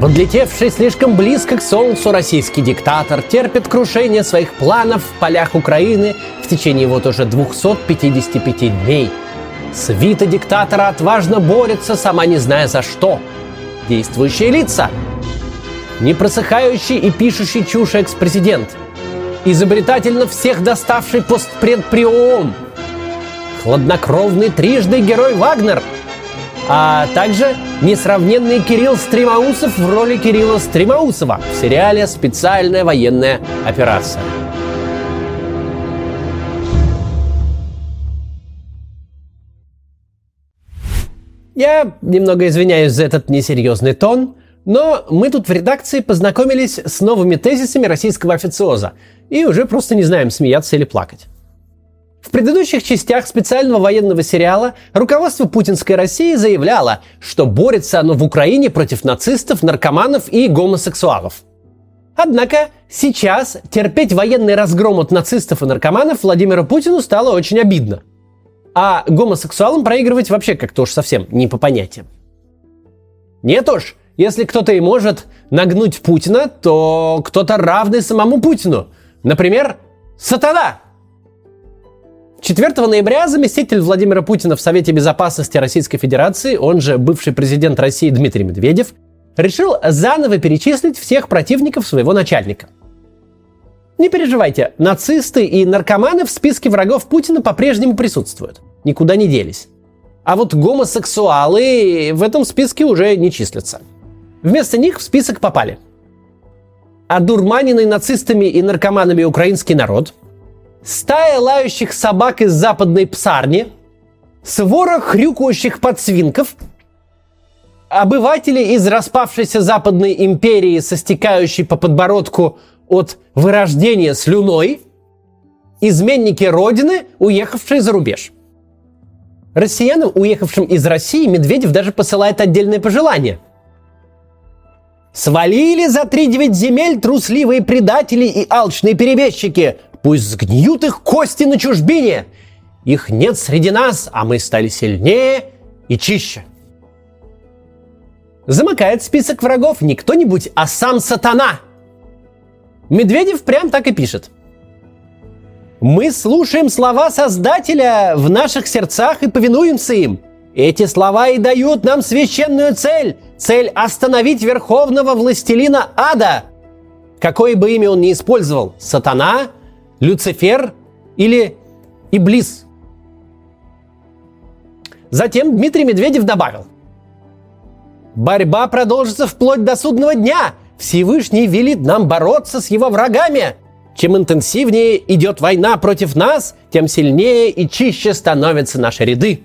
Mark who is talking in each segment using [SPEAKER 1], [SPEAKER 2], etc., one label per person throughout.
[SPEAKER 1] Подлетевший слишком близко к солнцу российский диктатор терпит крушение своих планов в полях Украины в течение вот уже 255 дней. Свита диктатора отважно борется, сама не зная за что. Действующие лица. Непросыхающий и пишущий чушь экс-президент. Изобретательно всех доставший постпред при ООН. Хладнокровный трижды герой Вагнер – а также несравненный Кирилл Стримаусов в роли Кирилла Стримаусова в сериале «Специальная военная операция». Я немного извиняюсь за этот несерьезный тон, но мы тут в редакции познакомились с новыми тезисами российского официоза и уже просто не знаем, смеяться или плакать. В предыдущих частях специального военного сериала руководство путинской России заявляло, что борется оно в Украине против нацистов, наркоманов и гомосексуалов. Однако сейчас терпеть военный разгром от нацистов и наркоманов Владимиру Путину стало очень обидно. А гомосексуалам проигрывать вообще как-то уж совсем не по понятиям. Нет уж, если кто-то и может нагнуть Путина, то кто-то равный самому Путину. Например, сатана – 4 ноября заместитель Владимира Путина в Совете Безопасности Российской Федерации, он же бывший президент России Дмитрий Медведев, решил заново перечислить всех противников своего начальника. Не переживайте, нацисты и наркоманы в списке врагов Путина по-прежнему присутствуют. Никуда не делись. А вот гомосексуалы в этом списке уже не числятся. Вместо них в список попали одурманенный нацистами и наркоманами украинский народ – стая лающих собак из западной псарни, свора хрюкающих подсвинков, обыватели из распавшейся западной империи, состекающей по подбородку от вырождения слюной, изменники Родины, уехавшие за рубеж. Россиянам, уехавшим из России, Медведев даже посылает отдельное пожелание. Свалили за три девять земель трусливые предатели и алчные перебежчики. Пусть сгниют их кости на чужбине. Их нет среди нас, а мы стали сильнее и чище. Замыкает список врагов не кто-нибудь, а сам сатана. Медведев прям так и пишет. Мы слушаем слова Создателя в наших сердцах и повинуемся им. Эти слова и дают нам священную цель. Цель остановить верховного властелина ада. Какое бы имя он ни использовал. Сатана, Люцифер или Иблис. Затем Дмитрий Медведев добавил. Борьба продолжится вплоть до судного дня. Всевышний велит нам бороться с его врагами. Чем интенсивнее идет война против нас, тем сильнее и чище становятся наши ряды.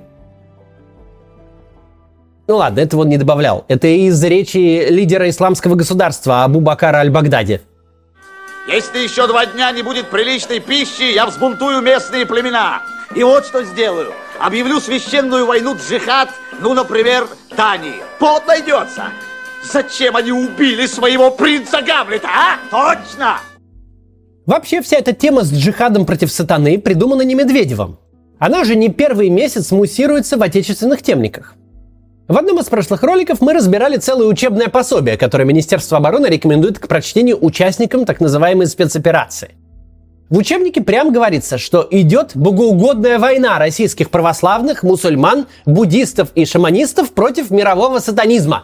[SPEAKER 1] Ну ладно, этого он не добавлял. Это из речи лидера исламского государства Абу Бакара Аль-Багдади.
[SPEAKER 2] Если еще два дня не будет приличной пищи, я взбунтую местные племена. И вот что сделаю. Объявлю священную войну джихад, ну, например, Дании. Пот найдется. Зачем они убили своего принца Гамлета, а? Точно!
[SPEAKER 1] Вообще вся эта тема с джихадом против сатаны придумана не Медведевым. Она же не первый месяц муссируется в отечественных темниках. В одном из прошлых роликов мы разбирали целое учебное пособие, которое Министерство обороны рекомендует к прочтению участникам так называемой спецоперации. В учебнике прям говорится, что идет богоугодная война российских православных, мусульман, буддистов и шаманистов против мирового сатанизма.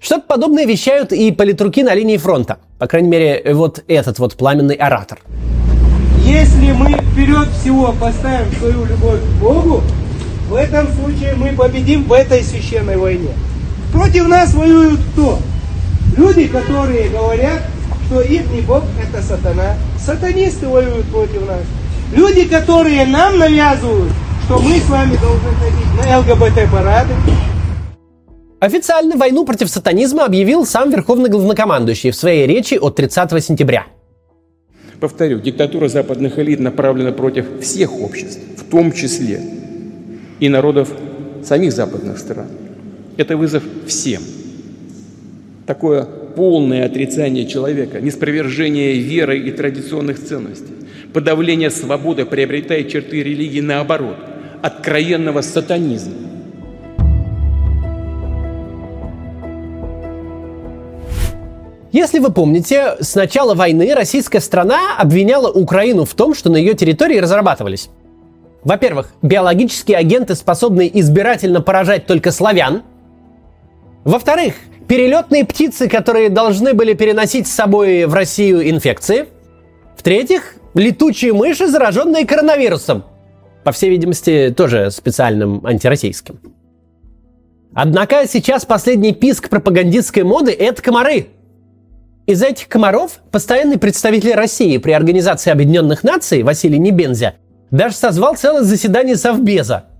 [SPEAKER 1] Что-то подобное вещают и политруки на линии фронта. По крайней мере, вот этот вот пламенный оратор.
[SPEAKER 3] Если мы вперед всего поставим свою любовь к Богу, в этом случае мы победим в этой священной войне. Против нас воюют кто? Люди, которые говорят, что их не Бог это сатана. Сатанисты воюют против нас. Люди, которые нам навязывают, что мы с вами должны ходить на ЛГБТ-парады.
[SPEAKER 1] Официально войну против сатанизма объявил сам Верховный Главнокомандующий в своей речи от 30 сентября.
[SPEAKER 4] Повторю, диктатура западных элит направлена против всех обществ, в том числе и народов самих западных стран. Это вызов всем. Такое полное отрицание человека, неспровержение веры и традиционных ценностей, подавление свободы приобретает черты религии наоборот, откровенного сатанизма.
[SPEAKER 1] Если вы помните, с начала войны российская страна обвиняла Украину в том, что на ее территории разрабатывались. Во-первых, биологические агенты, способные избирательно поражать только славян. Во-вторых, перелетные птицы, которые должны были переносить с собой в Россию инфекции. В-третьих, летучие мыши, зараженные коронавирусом. По всей видимости, тоже специальным антироссийским. Однако сейчас последний писк пропагандистской моды – это комары. Из этих комаров постоянный представитель России при Организации Объединенных Наций Василий Небензя даже созвал целое заседание Совбеза –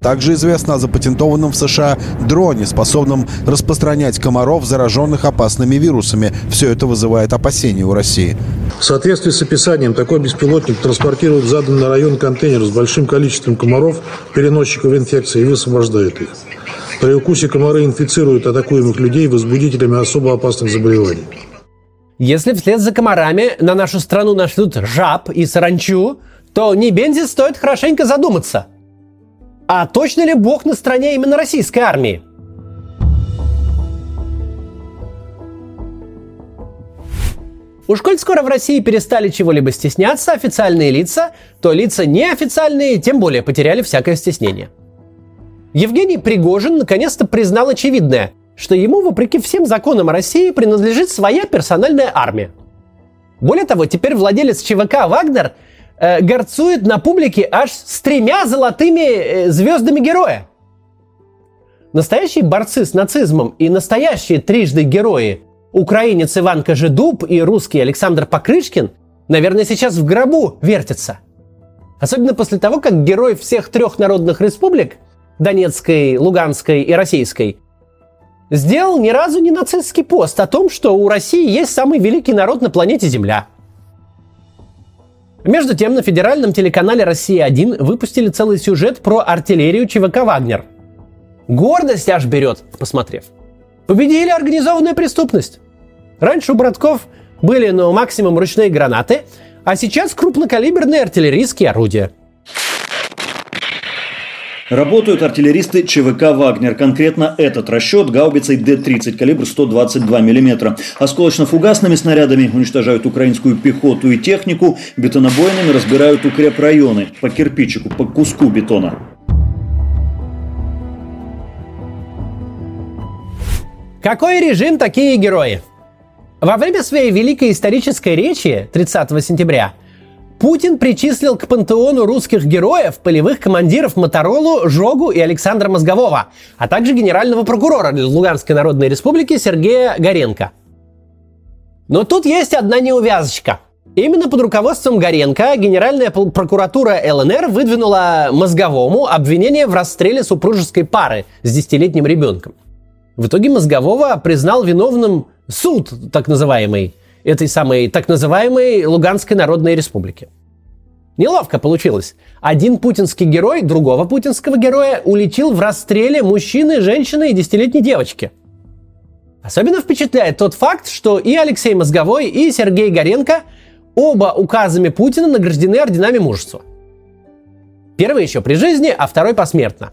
[SPEAKER 5] также известно о запатентованном в США дроне, способном распространять комаров, зараженных опасными вирусами. Все это вызывает опасения у России.
[SPEAKER 6] В соответствии с описанием, такой беспилотник транспортирует заданный на район контейнер с большим количеством комаров, переносчиков инфекции, и высвобождает их. При укусе комары инфицируют атакуемых людей возбудителями особо опасных заболеваний.
[SPEAKER 1] Если вслед за комарами на нашу страну нашлют жаб и саранчу, то не бензи стоит хорошенько задуматься – а точно ли Бог на стороне именно российской армии? Уж коль скоро в России перестали чего-либо стесняться официальные лица, то лица неофициальные тем более потеряли всякое стеснение. Евгений Пригожин наконец-то признал очевидное, что ему, вопреки всем законам России, принадлежит своя персональная армия. Более того, теперь владелец ЧВК «Вагнер» э, горцует на публике аж с тремя золотыми э, звездами героя. Настоящие борцы с нацизмом и настоящие трижды герои украинец Иван Кожедуб и русский Александр Покрышкин, наверное, сейчас в гробу вертятся. Особенно после того, как герой всех трех народных республик, Донецкой, Луганской и Российской, сделал ни разу не нацистский пост о том, что у России есть самый великий народ на планете Земля – между тем, на федеральном телеканале «Россия-1» выпустили целый сюжет про артиллерию ЧВК «Вагнер». Гордость аж берет, посмотрев. Победили организованную преступность. Раньше у братков были, ну, максимум ручные гранаты, а сейчас крупнокалиберные артиллерийские орудия –
[SPEAKER 7] Работают артиллеристы ЧВК «Вагнер». Конкретно этот расчет гаубицей Д-30 калибр 122 мм. Осколочно-фугасными снарядами уничтожают украинскую пехоту и технику, бетонобойными разбирают укрепрайоны по кирпичику, по куску бетона.
[SPEAKER 1] Какой режим, такие герои? Во время своей великой исторической речи 30 сентября – Путин причислил к пантеону русских героев полевых командиров Моторолу, Жогу и Александра Мозгового, а также генерального прокурора Луганской Народной Республики Сергея Горенко. Но тут есть одна неувязочка. Именно под руководством Горенко Генеральная прокуратура ЛНР выдвинула Мозговому обвинение в расстреле супружеской пары с десятилетним ребенком. В итоге Мозгового признал виновным суд, так называемый, этой самой так называемой Луганской Народной Республики. Неловко получилось. Один путинский герой другого путинского героя улетел в расстреле мужчины, женщины и десятилетней девочки. Особенно впечатляет тот факт, что и Алексей Мозговой, и Сергей Горенко оба указами Путина награждены орденами мужества. Первый еще при жизни, а второй посмертно.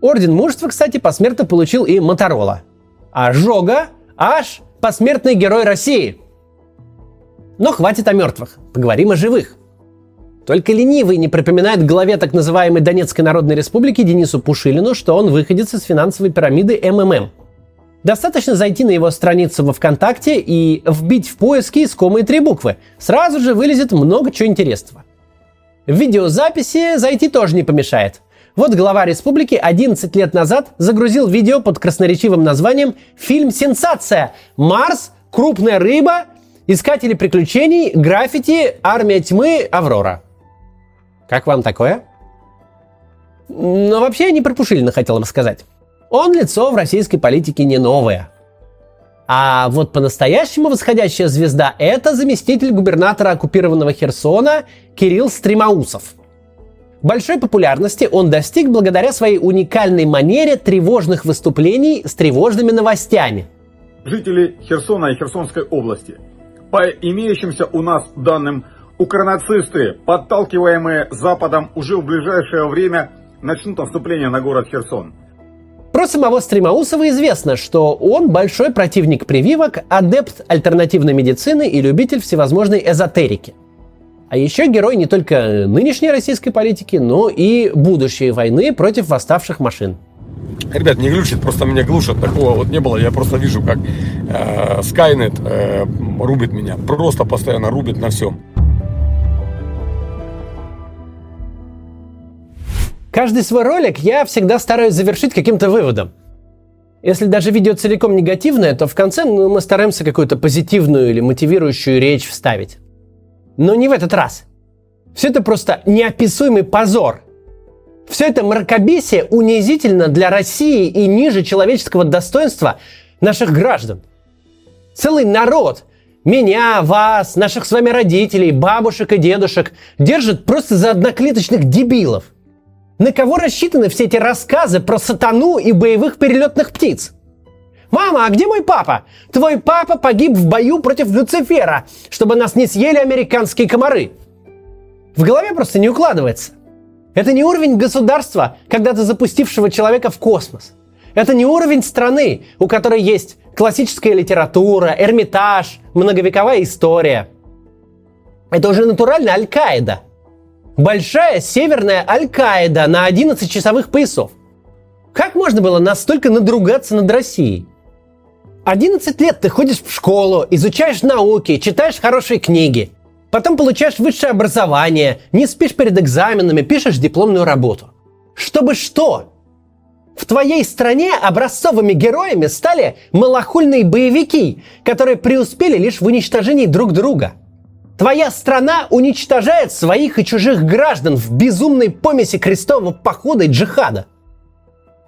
[SPEAKER 1] Орден мужества, кстати, посмертно получил и Моторола. А Жога аж посмертный герой России – но хватит о мертвых, поговорим о живых. Только ленивый не припоминает главе так называемой Донецкой Народной Республики Денису Пушилину, что он выходит из финансовой пирамиды МММ. Достаточно зайти на его страницу во ВКонтакте и вбить в поиски искомые три буквы. Сразу же вылезет много чего интересного. В видеозаписи зайти тоже не помешает. Вот глава республики 11 лет назад загрузил видео под красноречивым названием «Фильм «Сенсация». Марс, крупная рыба Искатели приключений, граффити, армия тьмы, Аврора. Как вам такое? Но вообще я не про Пушилина хотел рассказать. Он лицо в российской политике не новое. А вот по-настоящему восходящая звезда – это заместитель губернатора оккупированного Херсона Кирилл Стримаусов. Большой популярности он достиг благодаря своей уникальной манере тревожных выступлений с тревожными новостями.
[SPEAKER 8] Жители Херсона и Херсонской области – по имеющимся у нас данным, укронацисты, подталкиваемые Западом, уже в ближайшее время начнут наступление на город Херсон.
[SPEAKER 1] Про самого Стримаусова известно, что он большой противник прививок, адепт альтернативной медицины и любитель всевозможной эзотерики. А еще герой не только нынешней российской политики, но и будущей войны против восставших машин.
[SPEAKER 9] Ребят, не глючит, просто меня глушат. Такого вот не было. Я просто вижу, как э, Skynet э, рубит меня. Просто постоянно рубит на всем.
[SPEAKER 1] Каждый свой ролик я всегда стараюсь завершить каким-то выводом. Если даже видео целиком негативное, то в конце ну, мы стараемся какую-то позитивную или мотивирующую речь вставить. Но не в этот раз. Все это просто неописуемый позор. Все это мракобесие унизительно для России и ниже человеческого достоинства наших граждан. Целый народ, меня, вас, наших с вами родителей, бабушек и дедушек, держит просто за одноклеточных дебилов. На кого рассчитаны все эти рассказы про сатану и боевых перелетных птиц? «Мама, а где мой папа? Твой папа погиб в бою против Люцифера, чтобы нас не съели американские комары». В голове просто не укладывается. Это не уровень государства, когда-то запустившего человека в космос. Это не уровень страны, у которой есть классическая литература, Эрмитаж, многовековая история. Это уже натурально Аль-Каида – Большая северная Аль-Каида на 11 часовых поясов. Как можно было настолько надругаться над Россией? 11 лет ты ходишь в школу, изучаешь науки, читаешь хорошие книги. Потом получаешь высшее образование, не спишь перед экзаменами, пишешь дипломную работу. Чтобы что? В твоей стране образцовыми героями стали малохольные боевики, которые преуспели лишь в уничтожении друг друга – Твоя страна уничтожает своих и чужих граждан в безумной помеси крестового похода и джихада.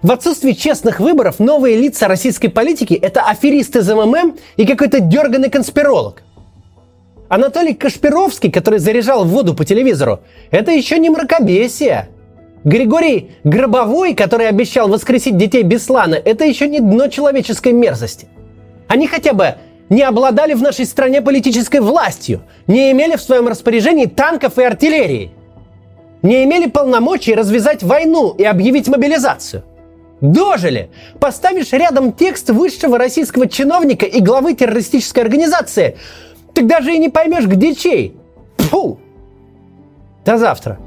[SPEAKER 1] В отсутствии честных выборов новые лица российской политики – это аферисты из МММ и какой-то дерганный конспиролог. Анатолий Кашпировский, который заряжал воду по телевизору, это еще не мракобесие. Григорий Гробовой, который обещал воскресить детей Беслана, это еще не дно человеческой мерзости. Они хотя бы не обладали в нашей стране политической властью, не имели в своем распоряжении танков и артиллерии, не имели полномочий развязать войну и объявить мобилизацию. Дожили! Поставишь рядом текст высшего российского чиновника и главы террористической организации, ты даже и не поймешь, где чей. Фу! До завтра.